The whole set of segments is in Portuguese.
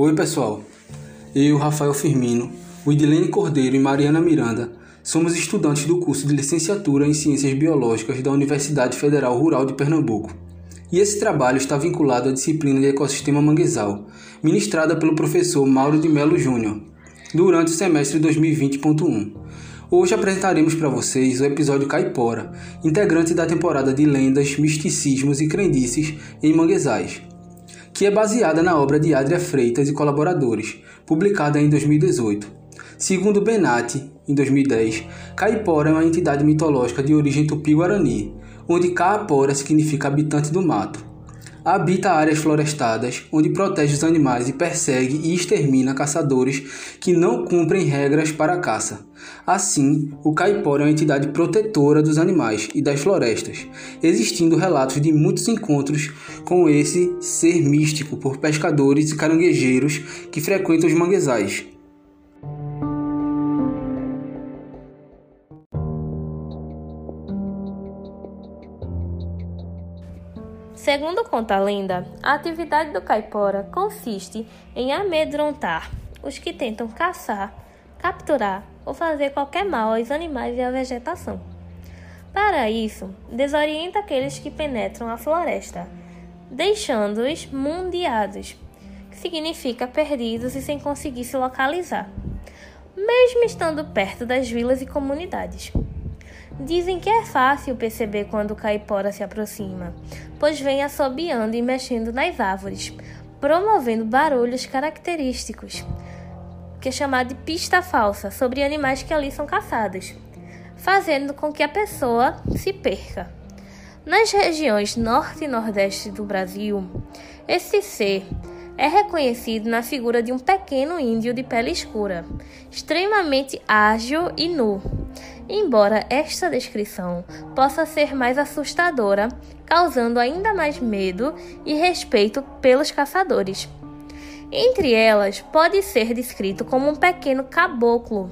Oi, pessoal. Eu, Rafael Firmino, Widlene Cordeiro e Mariana Miranda somos estudantes do curso de Licenciatura em Ciências Biológicas da Universidade Federal Rural de Pernambuco. E esse trabalho está vinculado à disciplina de Ecossistema Manguezal, ministrada pelo professor Mauro de Melo Júnior, durante o semestre 2020.1. Hoje apresentaremos para vocês o episódio Caipora, integrante da temporada de lendas, misticismos e crendices em manguezais, que é baseada na obra de Adria Freitas e colaboradores, publicada em 2018. Segundo Benatti, em 2010, Caipora é uma entidade mitológica de origem tupi-guarani, onde Caapora significa habitante do mato. Habita áreas florestadas, onde protege os animais e persegue e extermina caçadores que não cumprem regras para a caça. Assim, o caipora é uma entidade protetora dos animais e das florestas, existindo relatos de muitos encontros com esse ser místico por pescadores e caranguejeiros que frequentam os manguezais. Segundo conta a lenda, a atividade do caipora consiste em amedrontar os que tentam caçar, capturar ou fazer qualquer mal aos animais e à vegetação. Para isso, desorienta aqueles que penetram a floresta, deixando-os mundiados, que significa perdidos e sem conseguir se localizar, mesmo estando perto das vilas e comunidades. Dizem que é fácil perceber quando o caipora se aproxima, pois vem assobiando e mexendo nas árvores, promovendo barulhos característicos, que é chamado de pista falsa sobre animais que ali são caçados, fazendo com que a pessoa se perca. Nas regiões norte e nordeste do Brasil, esse ser é reconhecido na figura de um pequeno índio de pele escura, extremamente ágil e nu embora esta descrição possa ser mais assustadora, causando ainda mais medo e respeito pelos caçadores. Entre elas, pode ser descrito como um pequeno caboclo,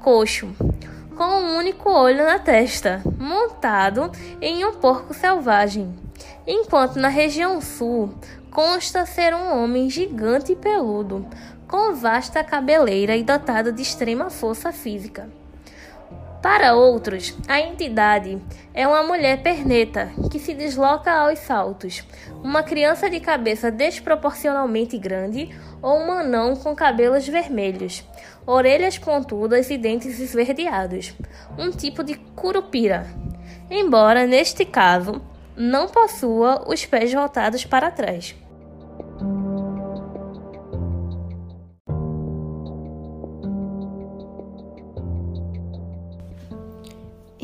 coxo, com um único olho na testa, montado em um porco selvagem, enquanto na região sul consta ser um homem gigante e peludo, com vasta cabeleira e dotado de extrema força física. Para outros, a entidade é uma mulher perneta que se desloca aos saltos, uma criança de cabeça desproporcionalmente grande ou um anão com cabelos vermelhos, orelhas pontudas e dentes esverdeados, um tipo de curupira. Embora, neste caso, não possua os pés voltados para trás.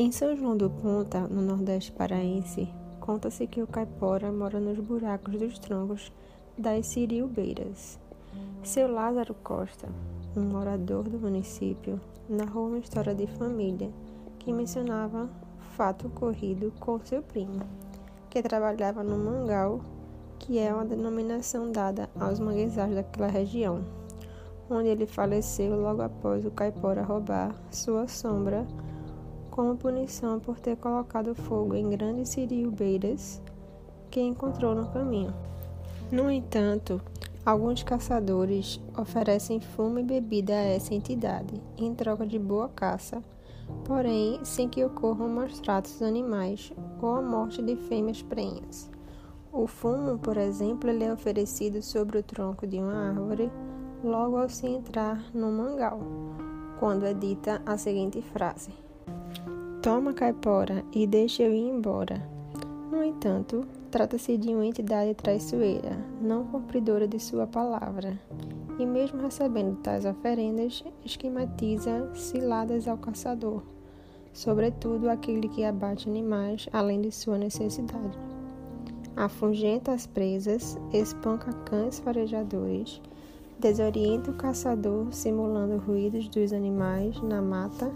Em São João do Ponta, no Nordeste paraense, conta-se que o caipora mora nos buracos dos troncos das siriubeiras. Seu Lázaro Costa, um morador do município, narrou uma história de família que mencionava fato ocorrido com seu primo, que trabalhava no mangal, que é uma denominação dada aos manguezais daquela região, onde ele faleceu logo após o caipora roubar sua sombra como punição por ter colocado fogo em grandes siriubeiras que encontrou no caminho. No entanto, alguns caçadores oferecem fumo e bebida a essa entidade em troca de boa caça, porém sem que ocorram maus tratos animais ou a morte de fêmeas prenhas. O fumo, por exemplo, ele é oferecido sobre o tronco de uma árvore logo ao se entrar no mangal, quando é dita a seguinte frase: Toma, caipora, e deixa eu ir embora. No entanto, trata-se de uma entidade traiçoeira, não cumpridora de sua palavra, e mesmo recebendo tais oferendas, esquematiza ciladas ao caçador, sobretudo aquele que abate animais além de sua necessidade. Afungenta as presas, espanca cães farejadores, desorienta o caçador simulando ruídos dos animais na mata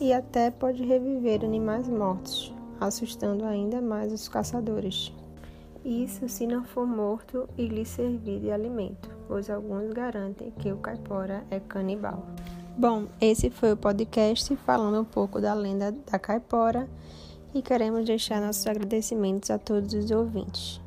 e até pode reviver animais mortos, assustando ainda mais os caçadores. Isso se não for morto e lhe servir de alimento, pois alguns garantem que o caipora é canibal. Bom, esse foi o podcast falando um pouco da lenda da caipora e queremos deixar nossos agradecimentos a todos os ouvintes.